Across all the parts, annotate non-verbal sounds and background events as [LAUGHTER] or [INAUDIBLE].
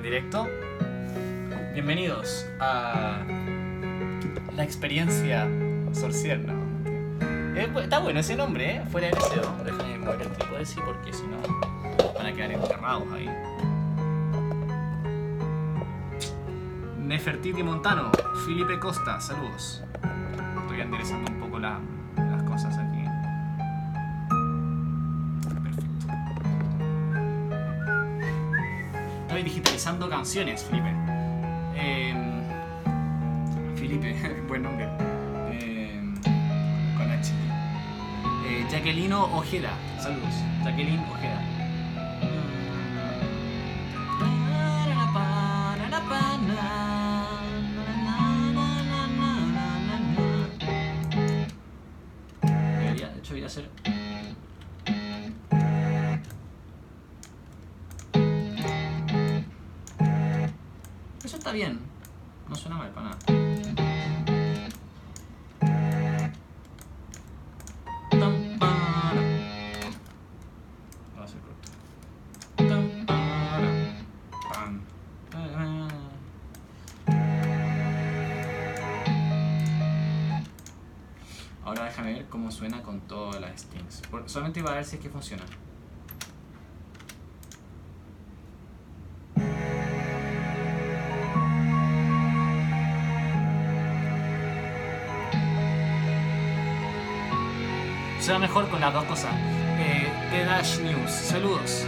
en directo. Bienvenidos a la experiencia Sorcier, no. Eh, está bueno ese nombre, ¿eh? Fuera de deseo. Déjame mover el trípode, sí, porque si no van a quedar enterrados ahí. Nefertiti Montano, Felipe Costa, saludos. Estoy enderezando un canciones, Felipe. Em, Felipe, [LAUGHS] buen nombre. Em, con H. Eh, Jacquelino Ojeda, saludos. Jacqueline Ojeda. Solamente iba a ver si es que funciona. Suena mejor con las dos cosas. Eh, The Dash News, saludos.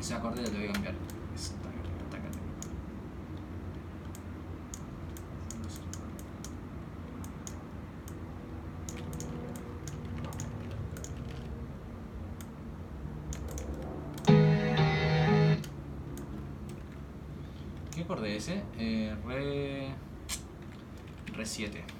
Ese acorde lo voy a cambiar. RS, eh, Re... Re 7.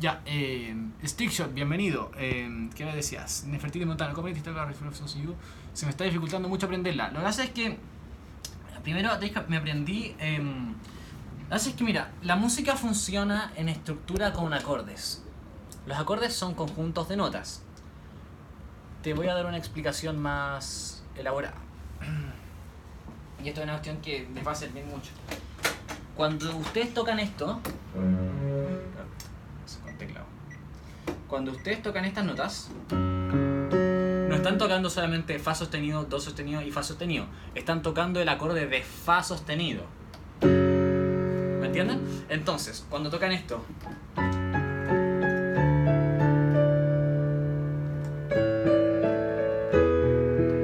Ya, eh, Stickshot, bienvenido. Eh, ¿Qué me decías? Nefertiti Montano, ¿cómo? Se me está dificultando mucho aprenderla. Lo que pasa es que, primero me aprendí... Eh, lo que pasa es que, mira, la música funciona en estructura con acordes. Los acordes son conjuntos de notas. Te voy a dar una explicación más elaborada. Y esto es una cuestión que les va a servir mucho. Cuando ustedes tocan esto. Cuando ustedes tocan estas notas, no están tocando solamente Fa sostenido, Do sostenido y Fa sostenido. Están tocando el acorde de Fa sostenido. ¿Me entienden? Entonces, cuando tocan esto.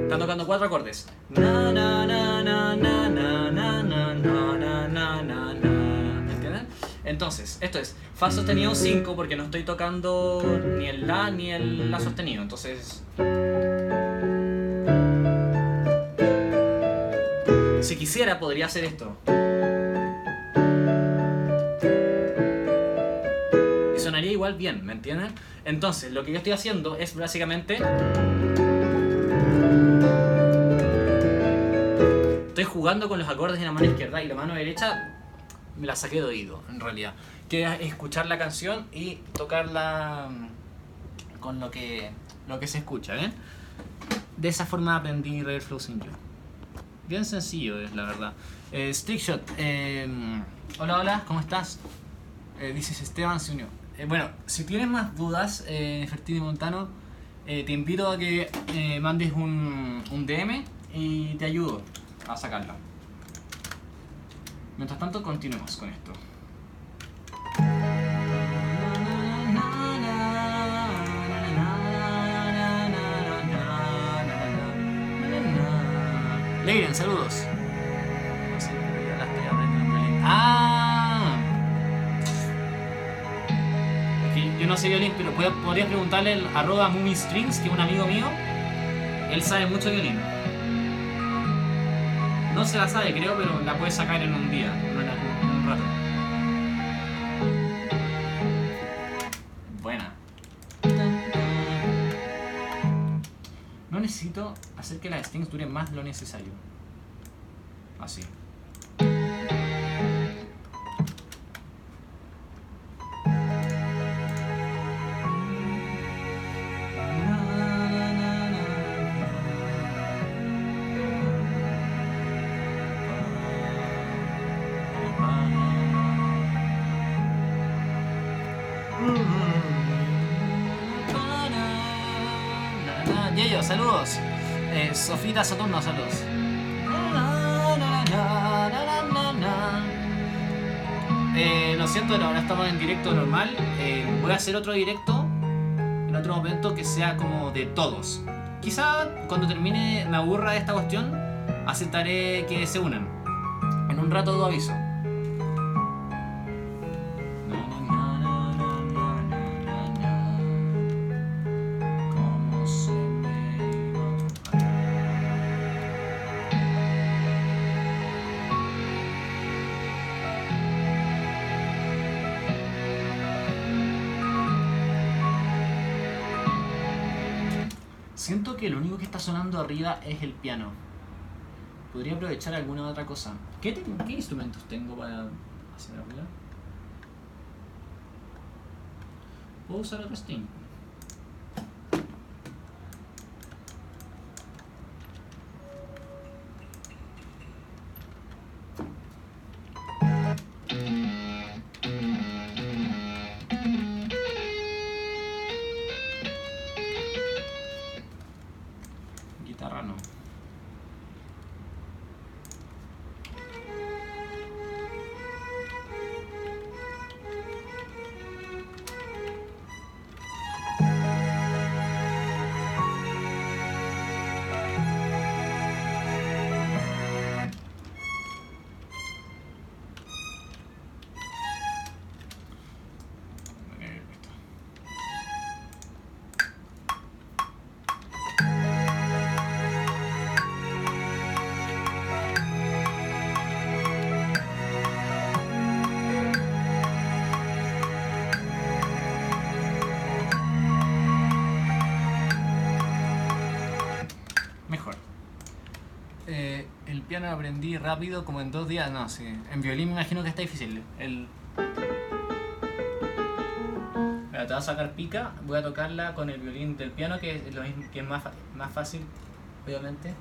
Están tocando cuatro acordes. Entonces, esto es Fa sostenido 5 porque no estoy tocando ni el La ni el La sostenido. Entonces. Si quisiera, podría hacer esto. Y sonaría igual bien, ¿me entienden? Entonces, lo que yo estoy haciendo es básicamente. Estoy jugando con los acordes en la mano izquierda y la mano derecha me la saqué de oído, en realidad. Que es escuchar la canción y tocarla mm, con lo que, lo que se escucha, ¿ven? De esa forma aprendí Red Flows in You. Bien sencillo es, la verdad. Eh, Stickshot, eh, hola, hola, ¿cómo estás? Eh, dices Esteban se unió. Eh, bueno, si tienes más dudas, eh, Nefertiti Montano, eh, te invito a que eh, mandes un, un DM y te ayudo. a sacarla. Mientras tanto, continuemos con esto. Leiren, saludos. ¡Ah! Yo no sé violín, pero pod- podrías preguntarle al arroba Strings, que es un amigo mío. Él sabe mucho violín. No se la sabe, creo, pero la puede sacar en un día, en, un rato. Buena. No necesito hacer que las strings duren más lo necesario. Así. Otro directo en otro momento que sea como de todos. Quizá cuando termine me aburra de esta cuestión, aceptaré que se unan. En un rato lo aviso. Sonando arriba es el piano. Podría aprovechar alguna otra cosa. ¿Qué, instrumentos tengo para hacer arriba? Puedo usar otro Steam. Aprendí rápido, como en dos días. No, sí. En violín me imagino que está difícil. El... Te va a sacar pica. Voy a tocarla con el violín del piano, que es, lo mismo, que es más, más fácil, obviamente.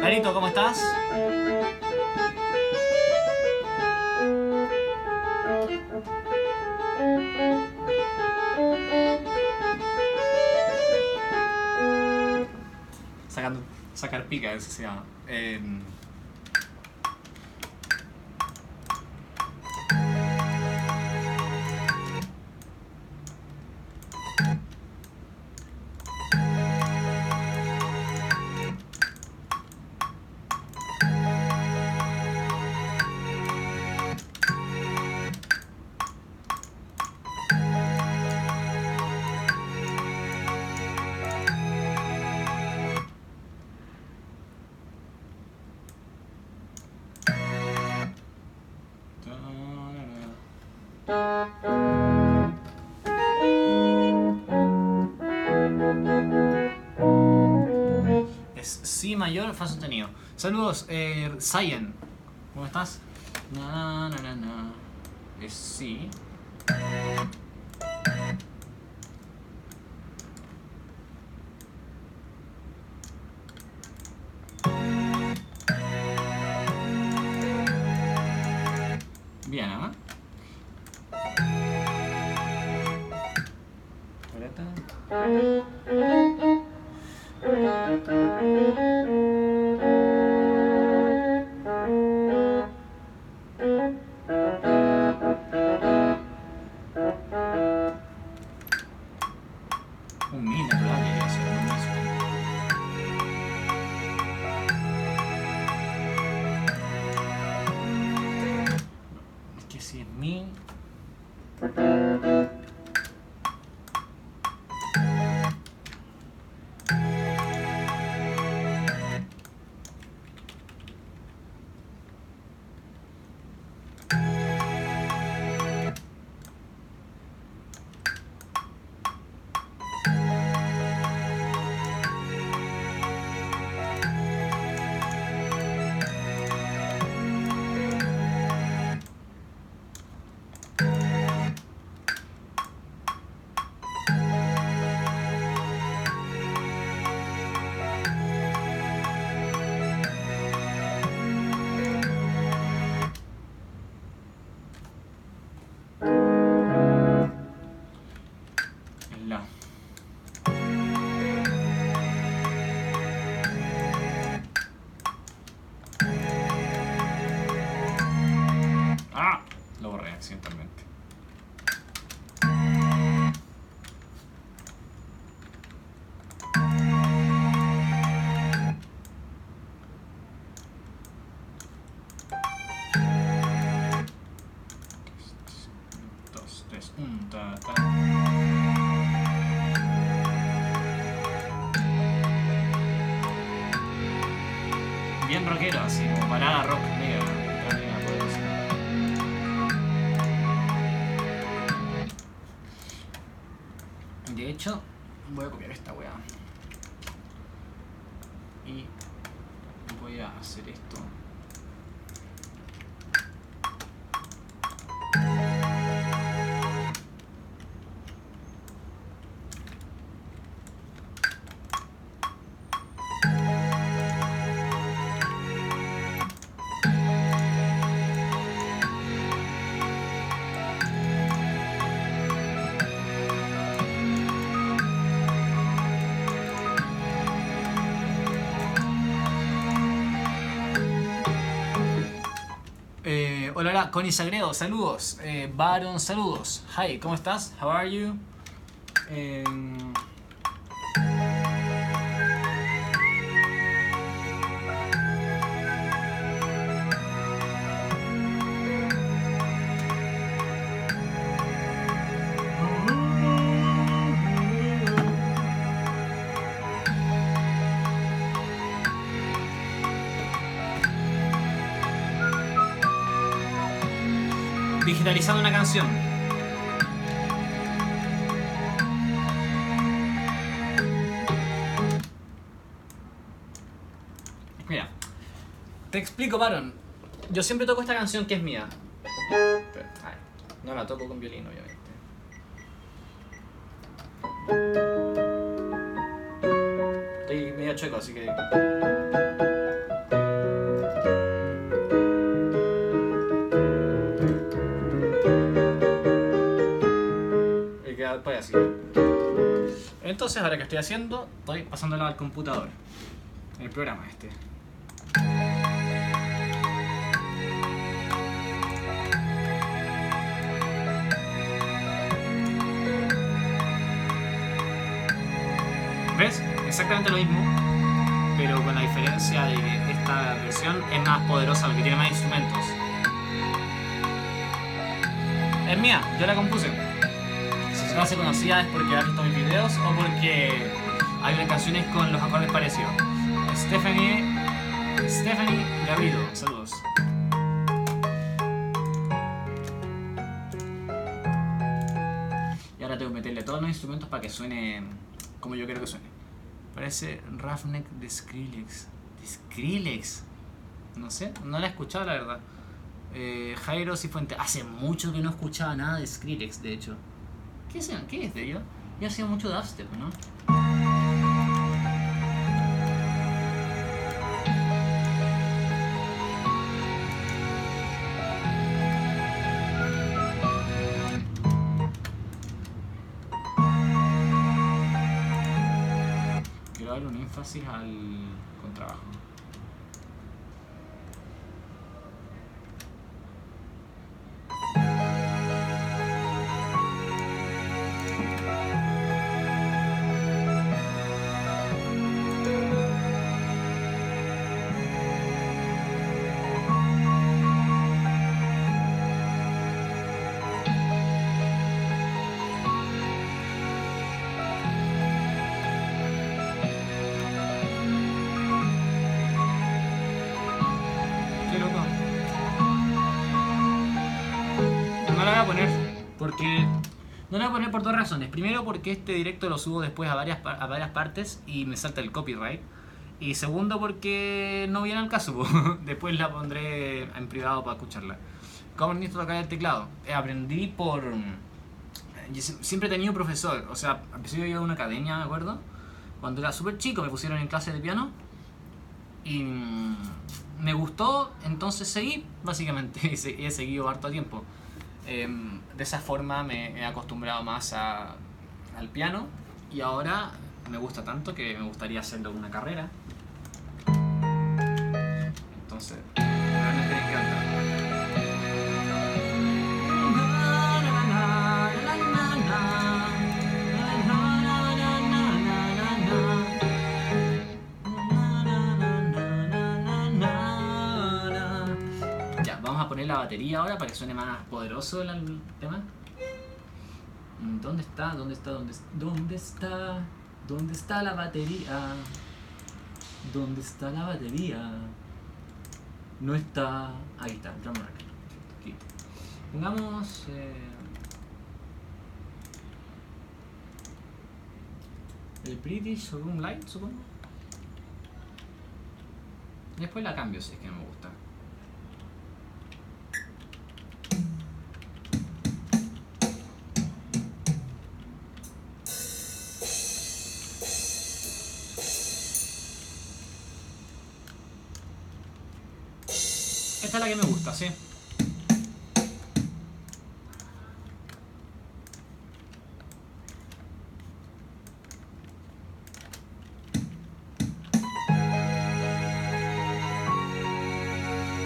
Carito, ¿cómo estás? Em, Mayor, Fa sostenido. Saludos, eh, Cyan. ¿Cómo estás? Na, na, na, na. Es Si. Hola, hola, Connie Sagredo, saludos. Eh, Baron, saludos. Hi, ¿cómo estás? How are you? Em, digitalizando una canción. Mira, te explico, Baron. Yo siempre toco esta canción que es mía. No la toco con violín, obviamente. Estoy medio chueco, así que. Entonces, ahora que estoy haciendo, estoy pasándolo al computador. El programa este. ¿Ves? Exactamente lo mismo, pero con la diferencia de que esta versión es más poderosa porque tiene más instrumentos. Es mía, yo la compuse. Se hace conocida es porque has visto mis videos o porque hay unas canciones con los acordes parecidos. Stephanie, Stephanie Garrido, saludos. Y ahora tengo que meterle todos los instrumentos para que suene como yo quiero que suene. Parece Roughneck de Skrillex. ¿De Skrillex? No sé, no la he escuchado la verdad. Eh, Jairo Cifuente. Hace mucho que no escuchaba nada de Skrillex, de hecho. ¿Qué es, ¿Qué es de ello? Ya hacía mucho dubstep, ¿no? Quiero darle un énfasis al contrabajo. Porque no lo voy a poner por dos razones. Primero porque este directo lo subo después a varias a varias partes y me salta el copyright. Y segundo porque no viene al caso. [LAUGHS] después la pondré en privado para escucharla. ¿Cómo necesito tocar el teclado? Eh, aprendí por siempre he tenido profesor, o sea, empecé a ir a una academia, me acuerdo. Cuando era súper chico me pusieron en clase de piano y mm, me gustó, entonces seguí, básicamente, [LAUGHS] he seguido harto tiempo. Em, de esa forma me he acostumbrado más al piano y ahora me gusta tanto que me gustaría hacerlo una carrera. La batería ahora para que suene más poderoso el, tema. Mm, ¿Dónde está? ¿Dónde está? ¿Dónde, ¿Dónde está? ¿Dónde está la batería? ¿Dónde está la batería? No está. Ahí está, drum Aquí. Pongamos. Eh, el British Room Light, supongo. Después la cambio si es que me gusta. Es la que me gusta, sí.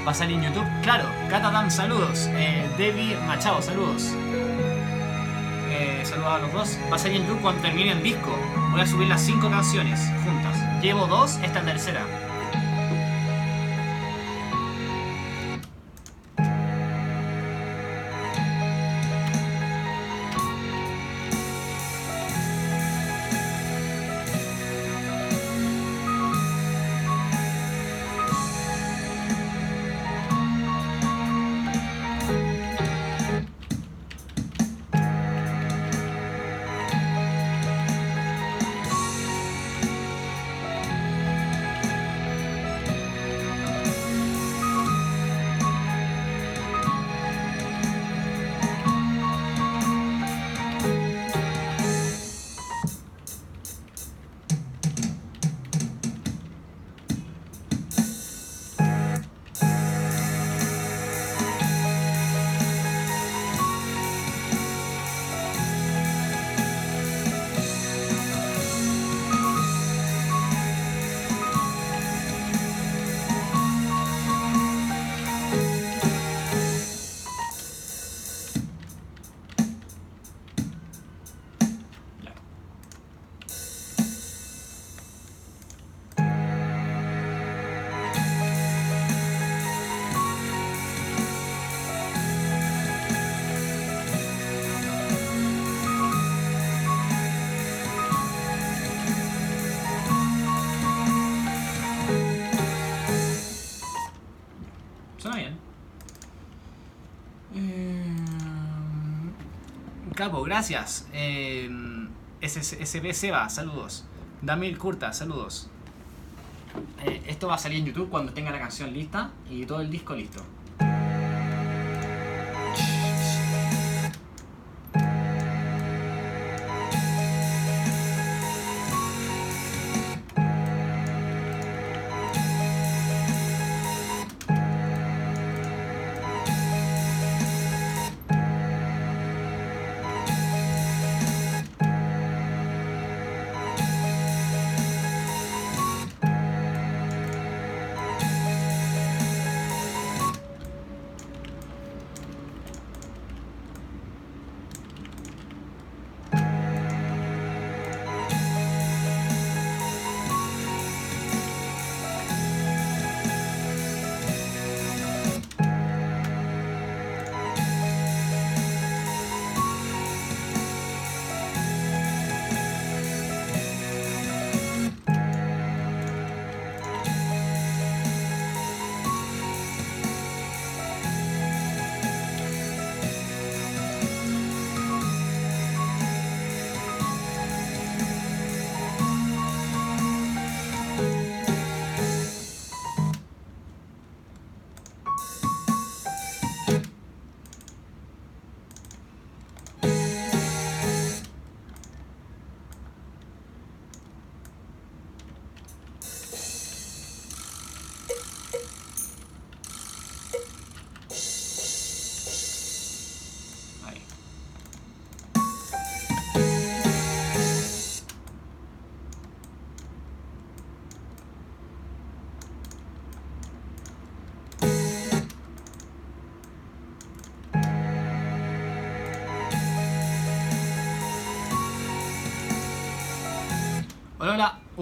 ¿Va a salir en YouTube? Claro, Catadam, saludos. Eh, Debbie Machado, saludos. Eh, saludos a los dos. Va a salir en YouTube cuando termine el disco. Voy a subir las 5 canciones juntas. Llevo dos, esta tercera. Gracias. Eh, SB Seba, saludos. Damil Curta, saludos. Eh, esto va a salir en YouTube cuando tenga la canción lista y todo el disco listo.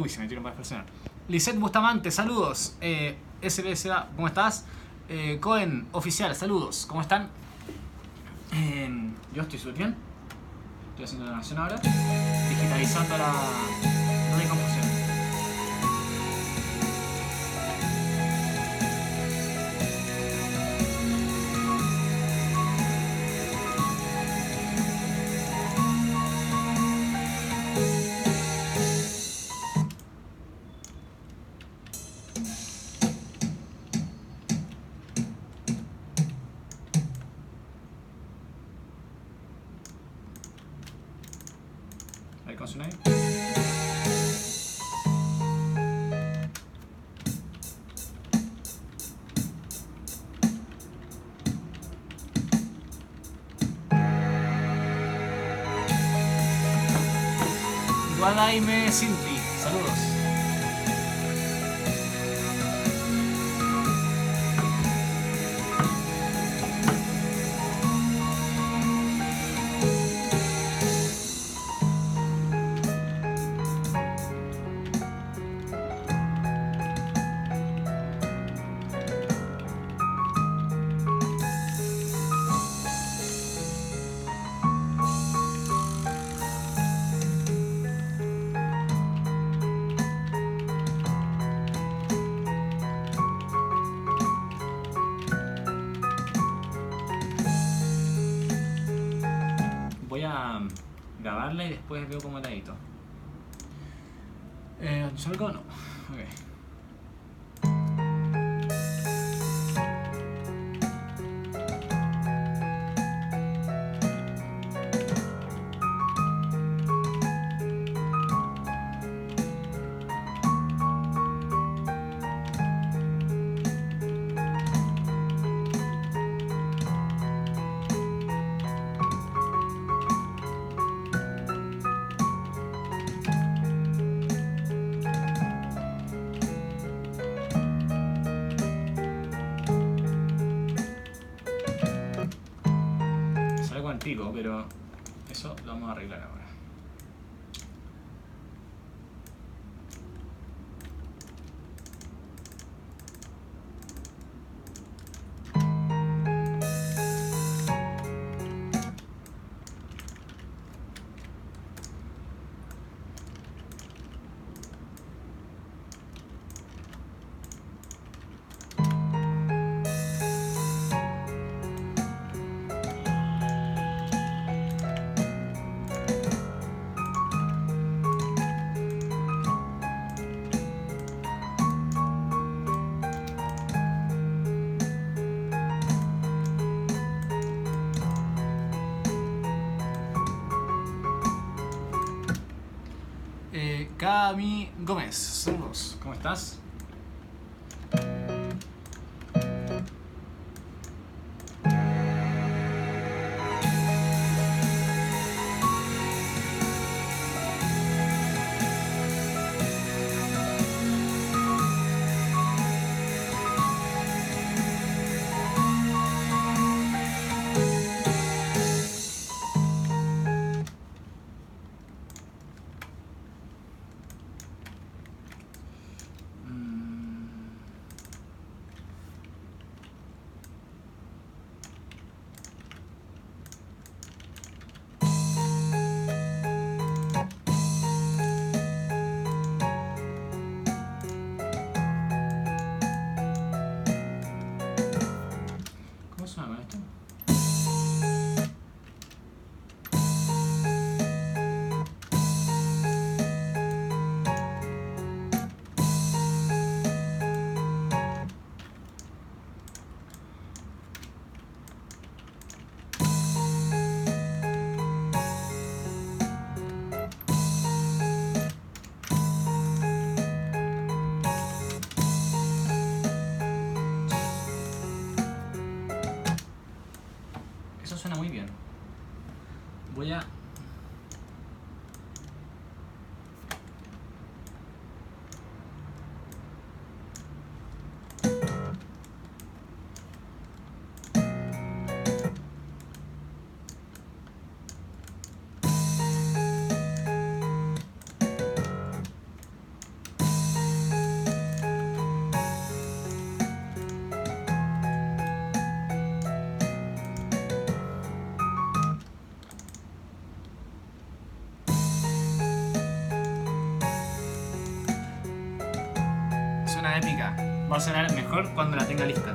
Uy, se metieron para personas. Lisette Bustamante, saludos. Eh, SBSA, ¿cómo estás? Eh, Cohen, oficial, saludos. ¿Cómo están? Eh, yo estoy súper bien. Estoy haciendo la nación ahora. Digitalizando la, Guadaime Cinti, saludos. Cami Gomes. Sonar mejor cuando la tenga lista.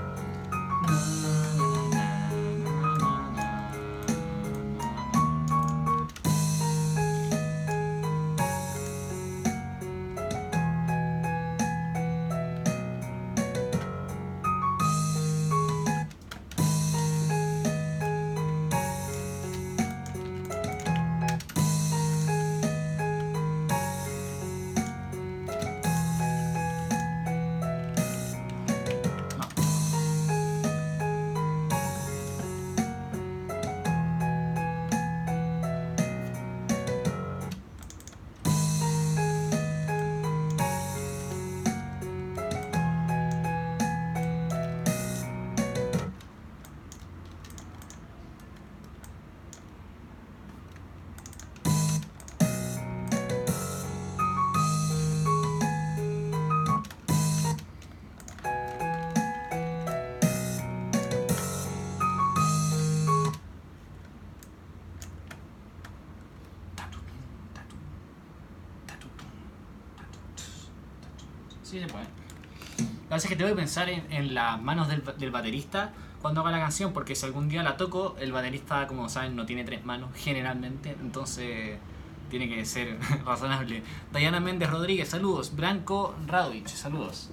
Sí se puede. La verdad es que tengo que pensar en, en las manos del, del baterista cuando haga la canción, porque si algún día la toco, el baterista, como saben, no tiene tres manos [LAUGHS] generalmente, entonces tiene que ser [LAUGHS] razonable. Diana Méndez Rodríguez, saludos. Branco Radovich, saludos.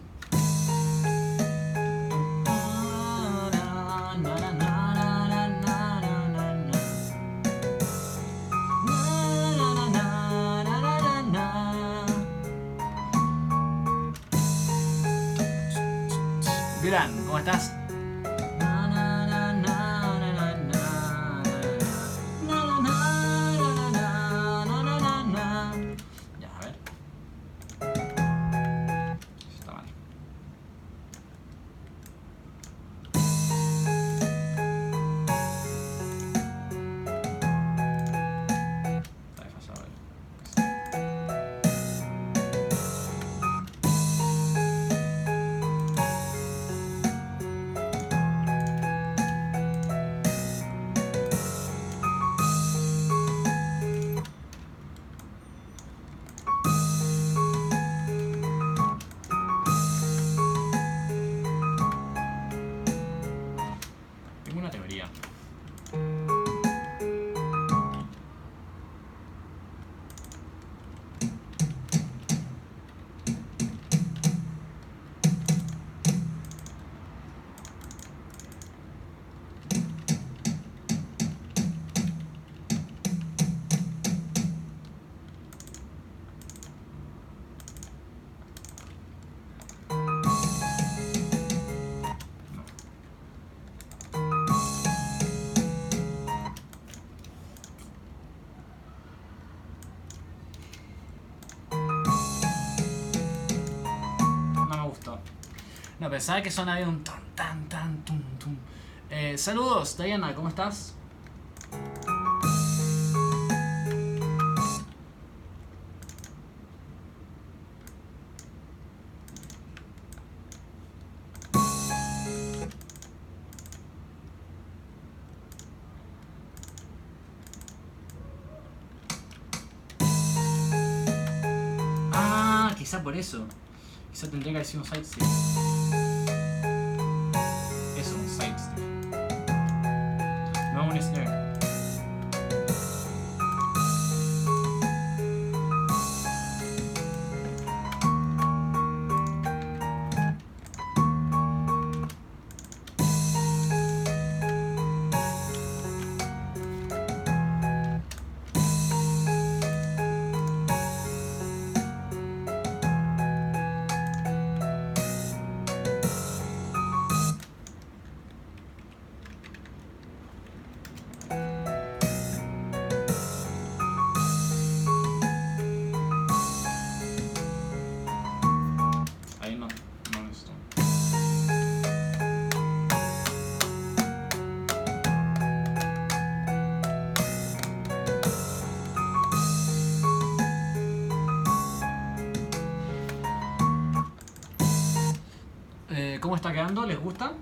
Pensaba que sonaba de un tan tan tan tum tum. Eh, saludos, Diana, ¿cómo estás? Ah, quizá por eso. Quizá tendría que haber sido un ¿Cómo está quedando? ¿Les gusta?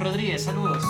Rodríguez. Saludos,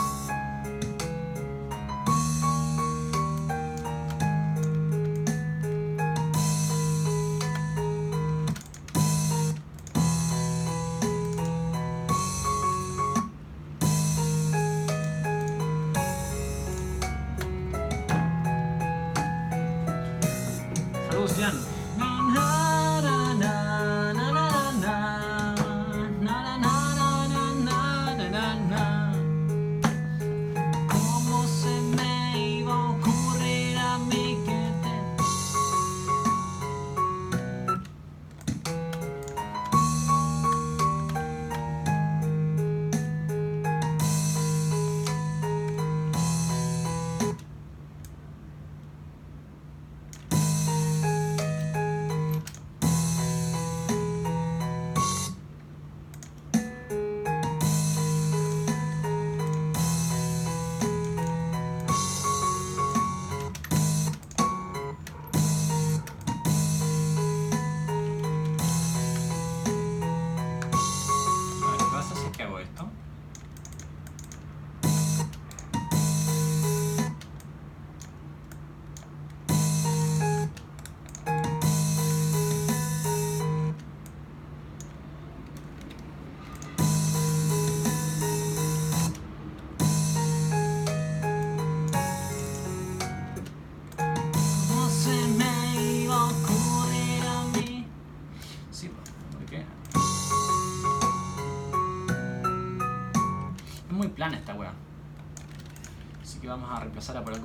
que vamos a reemplazarla por algo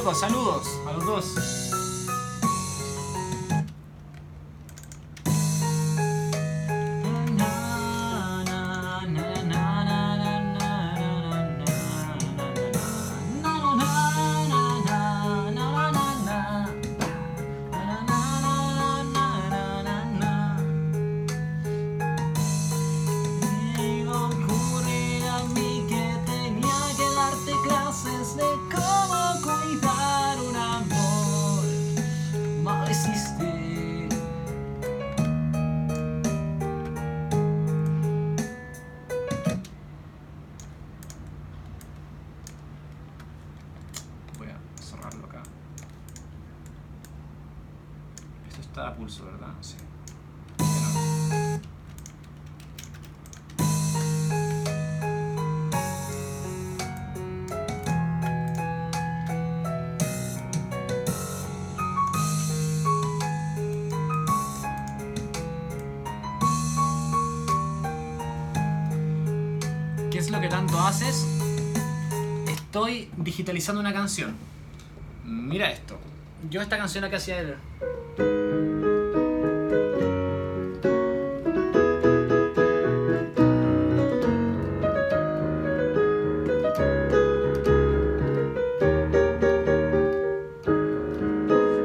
Saludos a los dos. Que tanto haces? Estoy digitalizando una canción. Mira esto. Yo esta canción acá hacía el...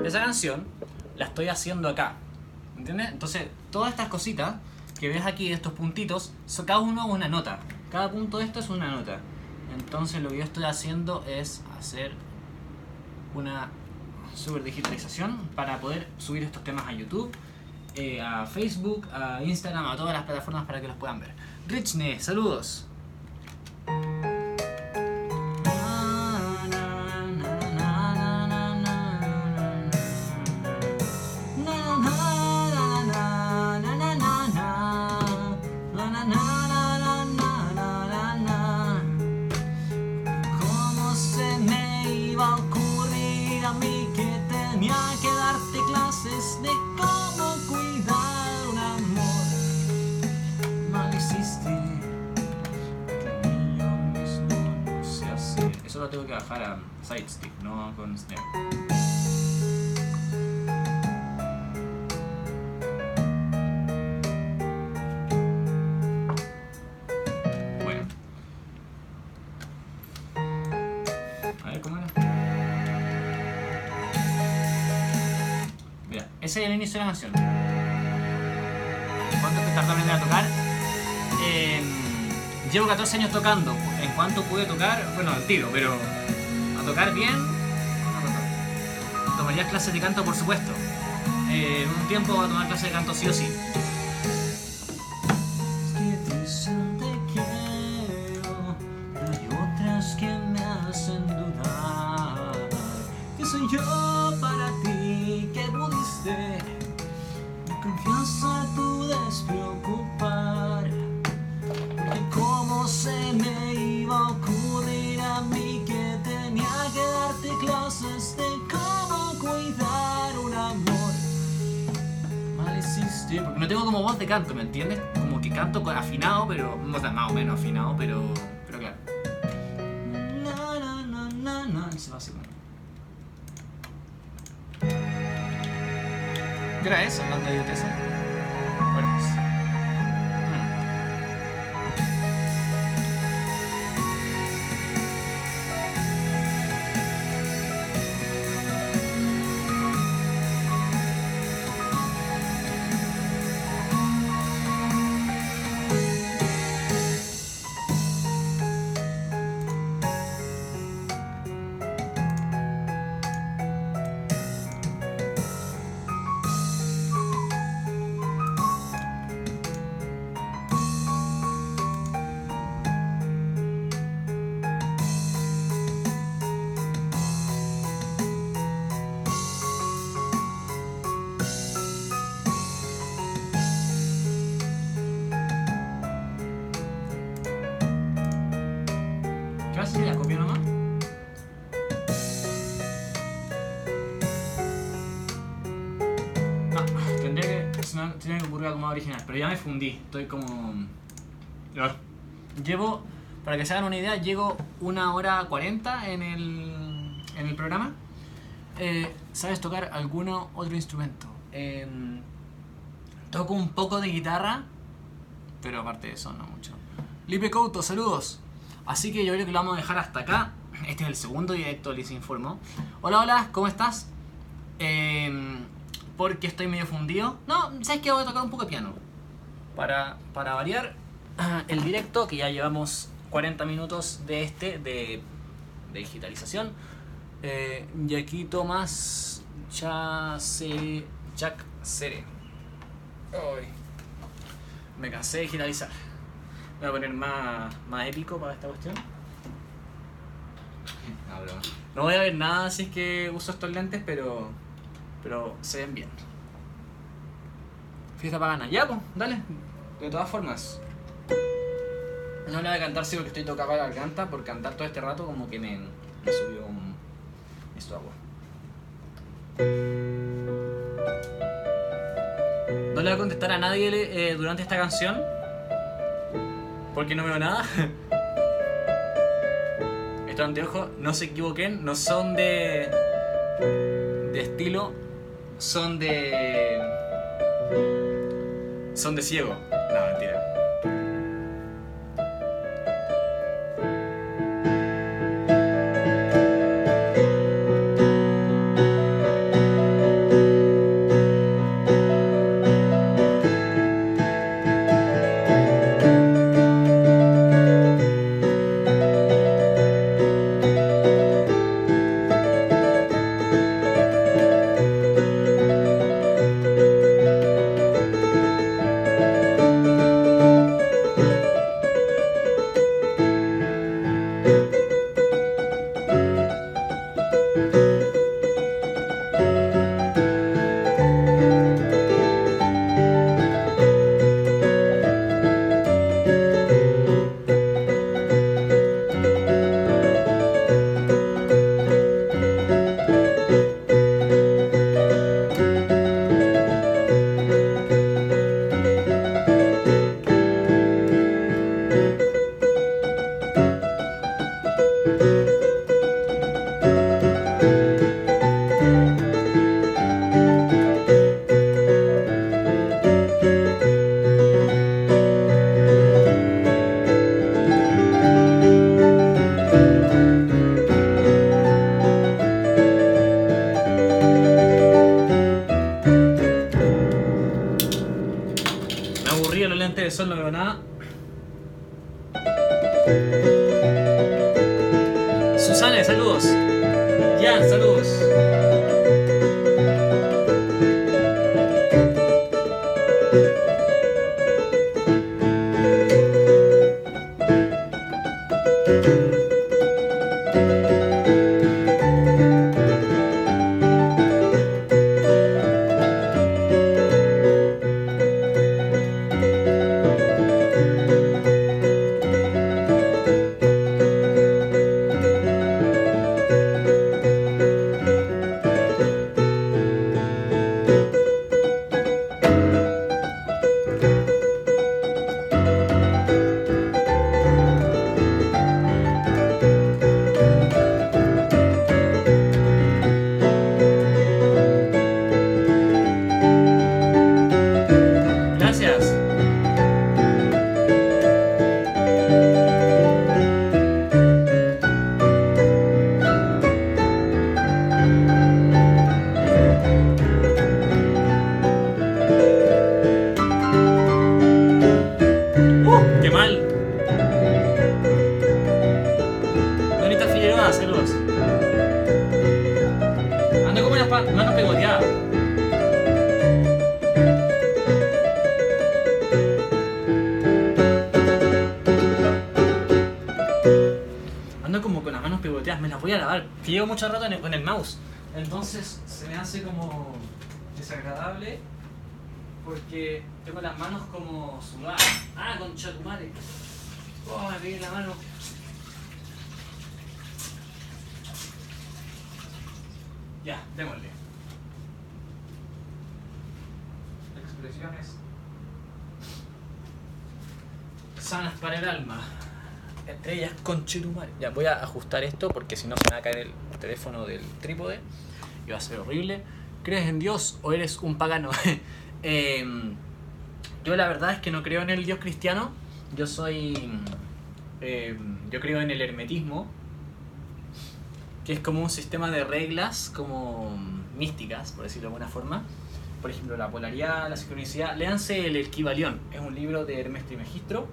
Esa canción la estoy haciendo acá. ¿Entiendes? Entonces, todas estas cositas que ves aquí, estos puntitos, cada uno una nota. Cada punto de esto es una nota. Entonces lo que yo estoy haciendo es hacer una super digitalización para poder subir estos temas a YouTube, eh, a Facebook, a Instagram, a todas las plataformas para que los puedan ver. Richney, saludos. Inicio de la canción. ¿Cuánto te tardó aprender a tocar? Em, llevo 14 años tocando. En cuanto pude tocar, bueno, al tiro, pero a tocar bien, no tocó. Tomaría clases de canto, por supuesto. Eh, un tiempo a tomar clases de canto sí o sí. Entiendes? Como que canto con- afinado, pero. O sea, más o menos afinado, pero. Pero claro. Na, na, na, na, na. Se va así. ¿Qué era eso? Hablando de idioteza. Me Tendría que ocurrir algo más original, pero ya me fundí. Estoy como. Llevo, para que se hagan una idea, llevo una hora cuarenta en el. en el programa. Eh, ¿Sabes tocar alguno otro instrumento? Em, toco un poco de guitarra, pero aparte de eso no mucho. Lipe Couto, saludos. Así que yo creo que lo vamos a dejar hasta acá. Este es el segundo directo, les informo. Hola, hola, ¿cómo estás? Em, porque estoy medio fundido. No, ¿sabes qué? Voy a tocar un poco de piano. Para, para variar [CLEARS THROAT] el directo, que ya llevamos 40 minutos de este, de, de digitalización. Eh, y aquí Tomás. Jack Cere. Ay. Me cansé de digitalizar. Voy a poner más, más épico para esta cuestión. No. No voy a ver nada si es que uso estos lentes, pero. Pero se ven bien. Fiesta pagana. Ya, pues, dale. De todas formas. No le voy a cantar sí porque estoy tocado la garganta, por cantar todo este rato como que me, me subió un. Esto agua. No le voy a contestar a nadie eh, durante esta canción. Porque no veo nada. [LAUGHS] Estos anteojos, no se equivoquen, no son de. de estilo, son de. son de ciego. No, mentira. Manos como sudadas. Ah, con chatumare. Oh, me pegué la mano. Ya, démosle. Expresiones sanas para el alma. Entre ellas con Ya, voy a ajustar esto porque si no se me va a caer el teléfono del trípode y va a ser horrible. ¿Crees en Dios o eres un pagano? [LAUGHS] Em, yo la verdad es que no creo en el Dios cristiano. Yo soy... em, yo creo en el hermetismo, que es como un sistema de reglas como místicas, por decirlo de alguna forma. Por ejemplo, la polaridad, la sincronicidad. Léanse el Esquivalión, es un libro de Hermes Trismegisto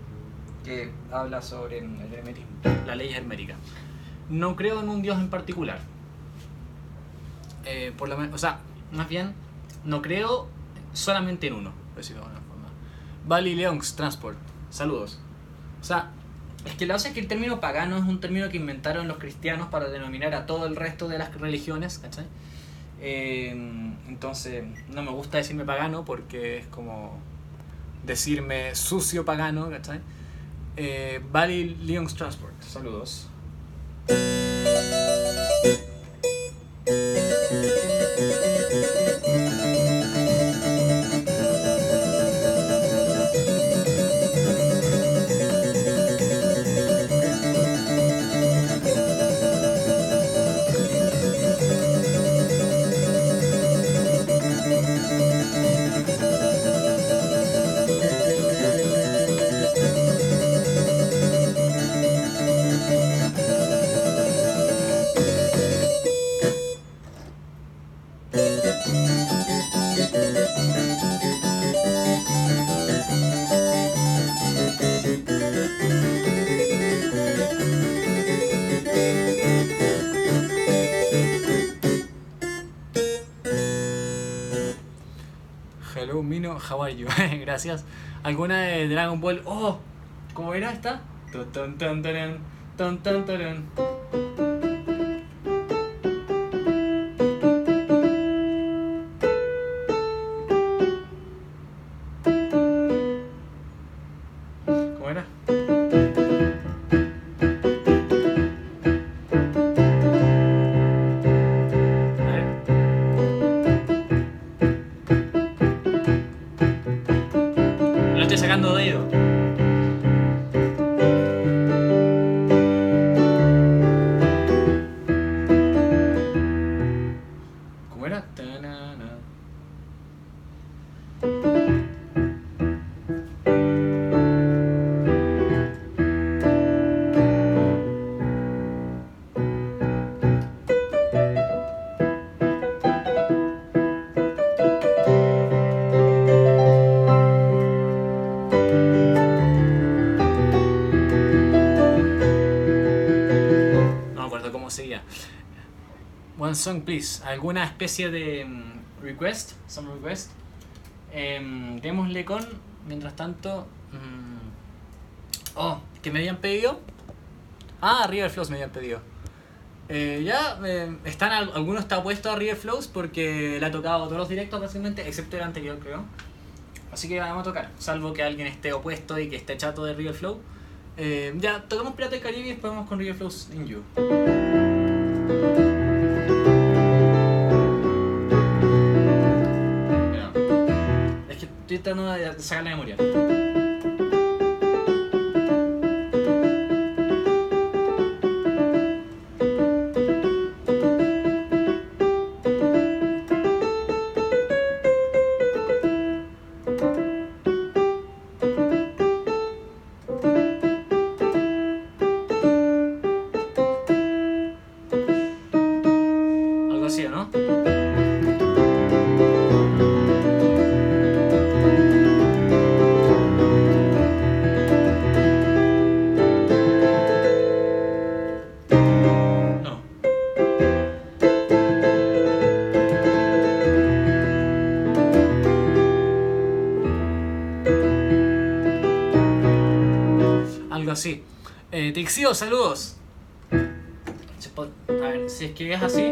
que habla sobre el hermetismo, la ley hermética. No creo en un dios en particular. Eh, o sea, más bien, no creo solamente en uno, por decirlo de alguna forma. Bali Leonx Transport, saludos. O sea, es que cosa es que el término pagano es un término que inventaron los cristianos para denominar a todo el resto de las religiones, ¿cachai? Eh, entonces, no me gusta decirme pagano porque es como decirme sucio pagano, ¿cachai? Eh, Bali Leon's Transport, saludos. ¿Alguna de Dragon Ball? Oh, ¿cómo era esta? Tun, tun, tun, please. ¿Alguna especie de mm, request? Some request. Em, démosle con, mientras tanto. mm, oh, que me habían pedido. Ah, River Flows me habían pedido. Eh, ya, eh, están, al- alguno está puesto a River Flows porque le ha tocado todos los directos básicamente, excepto el anterior creo. Así que vamos a tocar, salvo que alguien esté opuesto y que esté chato de River Flow. Eh, ya, tocamos Pirata del Caribe y después vamos con River Flows in You. Es que estoy tratando de sacar la memoria. Algo Tixio, saludos. A ver, si es que es así.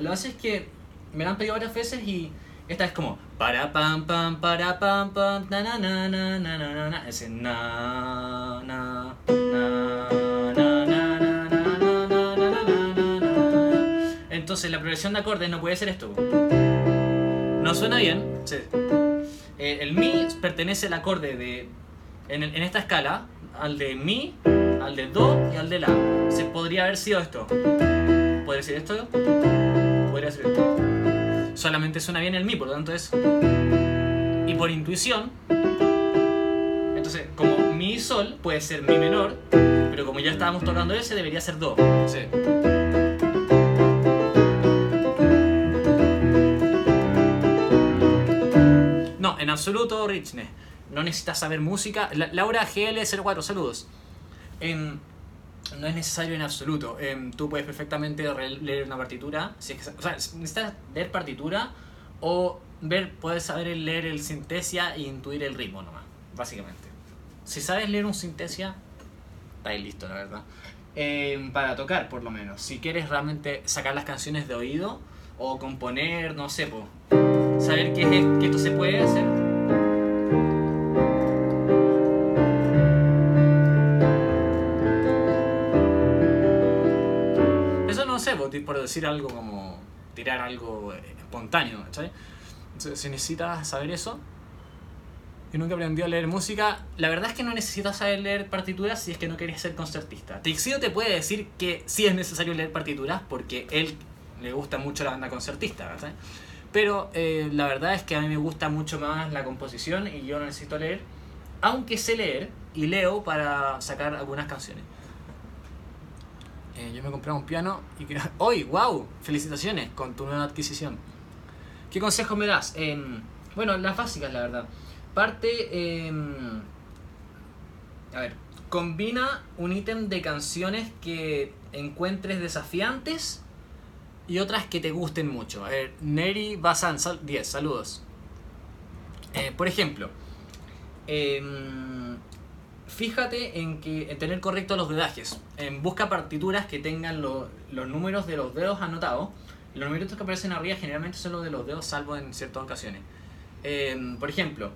Lo que hace es que me lo han pedido varias veces y, Esta es como para pam pam para pam pam na na na na na na na na ese na na na na na na na na na na na na entonces la progresión de acordes no puede ser esto no suena bien sí. Eh, el mi pertenece al acorde de en, en esta escala al de mi al de do y al de la se podría haber sido esto podría ser esto solamente suena bien el mi, por lo tanto es. Y por intuición, entonces, como mi y sol puede ser mi menor, pero como ya estábamos tocando ese, debería ser do. No, en absoluto, Richness. No necesitas saber música. La- Laura GL04, saludos. Em, no es necesario en absoluto. Em, tú puedes perfectamente leer una partitura. Si es que, o sea, necesitas leer partitura o ver, puedes saber leer el sintesia e intuir el ritmo nomás, básicamente. Si sabes leer un sintesia, está ahí listo, la verdad. Em, para tocar, por lo menos. Si quieres realmente sacar las canciones de oído o componer, no sé, po, saber qué es, que esto se puede hacer. Por decir algo como tirar algo espontáneo, ¿cachai? Entonces, si necesitas saber eso, y nunca aprendió a leer música, la verdad es que no necesitas saber leer partituras si es que no quieres ser concertista. Tixio te puede decir que sí es necesario leer partituras porque él le gusta mucho la banda concertista, ¿cachai? Pero eh, la verdad es que a mí me gusta mucho más la composición y yo no necesito leer, aunque sé leer y leo para sacar algunas canciones. Eh, yo me compré un piano y que... [LAUGHS] ¡Hoy! ¡Wow! Felicitaciones con tu nueva adquisición. ¿Qué consejos me das? Em, bueno, las básicas, la verdad. Parte... em, a ver, combina un ítem de canciones que encuentres desafiantes y otras que te gusten mucho. A ver, Neri Bazan, sal- 10, saludos. Eh, por ejemplo, em, fíjate en que en tener correctos los dedajes. En busca partituras que tengan lo- los números de los dedos anotados. Los numeritos que aparecen arriba generalmente son los de los dedos, salvo en ciertas ocasiones. Em, por ejemplo,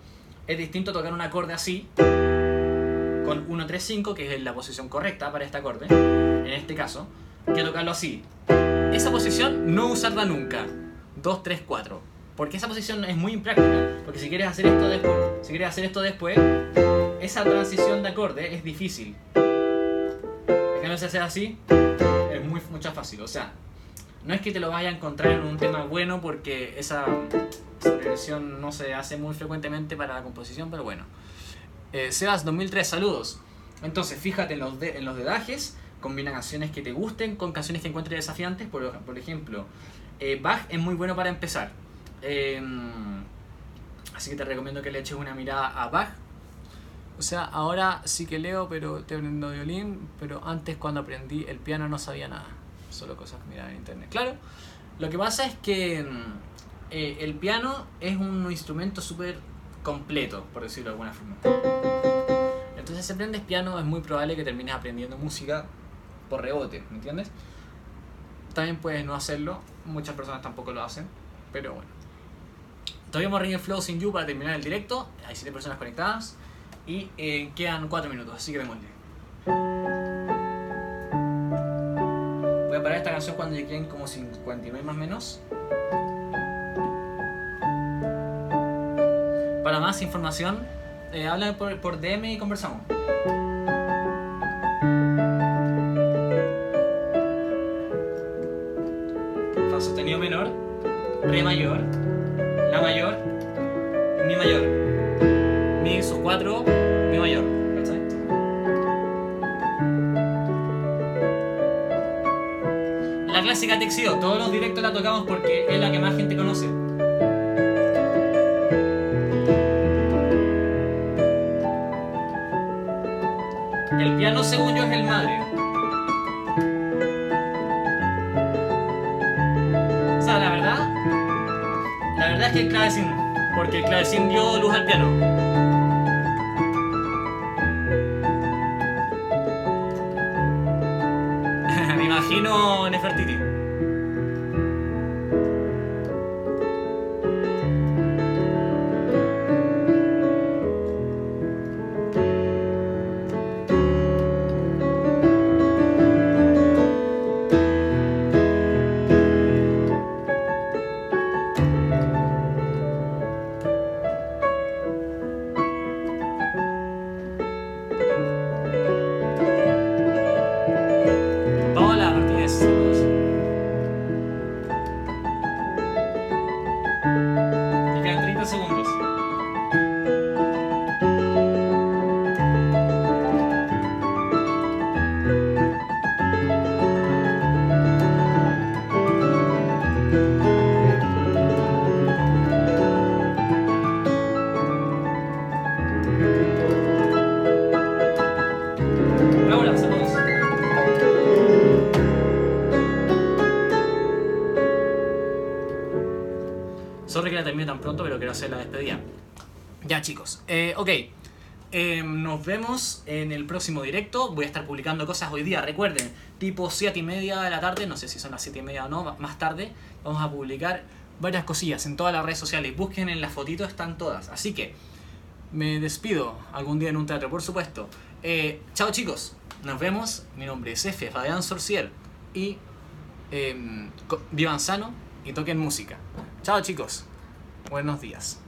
es distinto tocar un acorde así, con 1, 3, 5, que es la posición correcta para este acorde, en este caso, que tocarlo así. Esa posición no usarla nunca. 2, 3, 4. Porque esa posición es muy impráctica. Porque si quieres hacer esto después, si quieres hacer esto después, esa transición de acorde es difícil. En cambio, si haces así, es muy, mucho fácil. O sea, no es que te lo vayas a encontrar en un tema bueno porque esa, progresión no se hace muy frecuentemente para la composición, pero bueno. Eh, Sebas 2003, saludos. Entonces, fíjate en los, de- en los dedajes, combina canciones que te gusten con canciones que encuentres desafiantes. Por, por ejemplo, eh, Bach es muy bueno para empezar. Eh, así que te recomiendo que le eches una mirada a Bach. O sea, ahora sí que leo, pero estoy aprendiendo violín, pero antes cuando aprendí el piano no sabía nada. Solo cosas que miraba en internet. Claro, lo que pasa es que mm, eh, el piano es un instrumento súper completo, por decirlo de alguna forma. Entonces, si aprendes piano, es muy probable que termines aprendiendo música por rebote, ¿me entiendes? También puedes no hacerlo, muchas personas tampoco lo hacen, pero bueno. Todavía Ring Flow sin You para terminar el directo. Hay 7 personas conectadas y eh, quedan 4 minutos, así que démosle. Voy a parar esta canción cuando ya queden como 59 más o menos. Para más información, eh, habla por, por DM y conversamos. Sostenido menor, re mayor, la mayor, mi mayor, mi sus cuatro, mi mayor. ¿cachai? La clásica Texio, todos los directos la tocamos porque es la que más gente conoce. El piano, según yo, es el madre. O sea, la verdad, la verdad es que el clavecín, porque el clavecín dio luz al piano. 看弟弟 ok. Eh, nos vemos en el próximo directo. Voy a estar publicando cosas hoy día. Recuerden, tipo 7 y media de la tarde, no sé si son las 7 y media o no, más tarde, vamos a publicar varias cosillas en todas las redes sociales. Busquen en las fotitos, están todas. Así que me despido algún día en un teatro, por supuesto. Eh, chao chicos, nos vemos. Mi nombre es F, Fabián Sorcier. Y em, vivan sano y toquen música. Chao chicos, buenos días.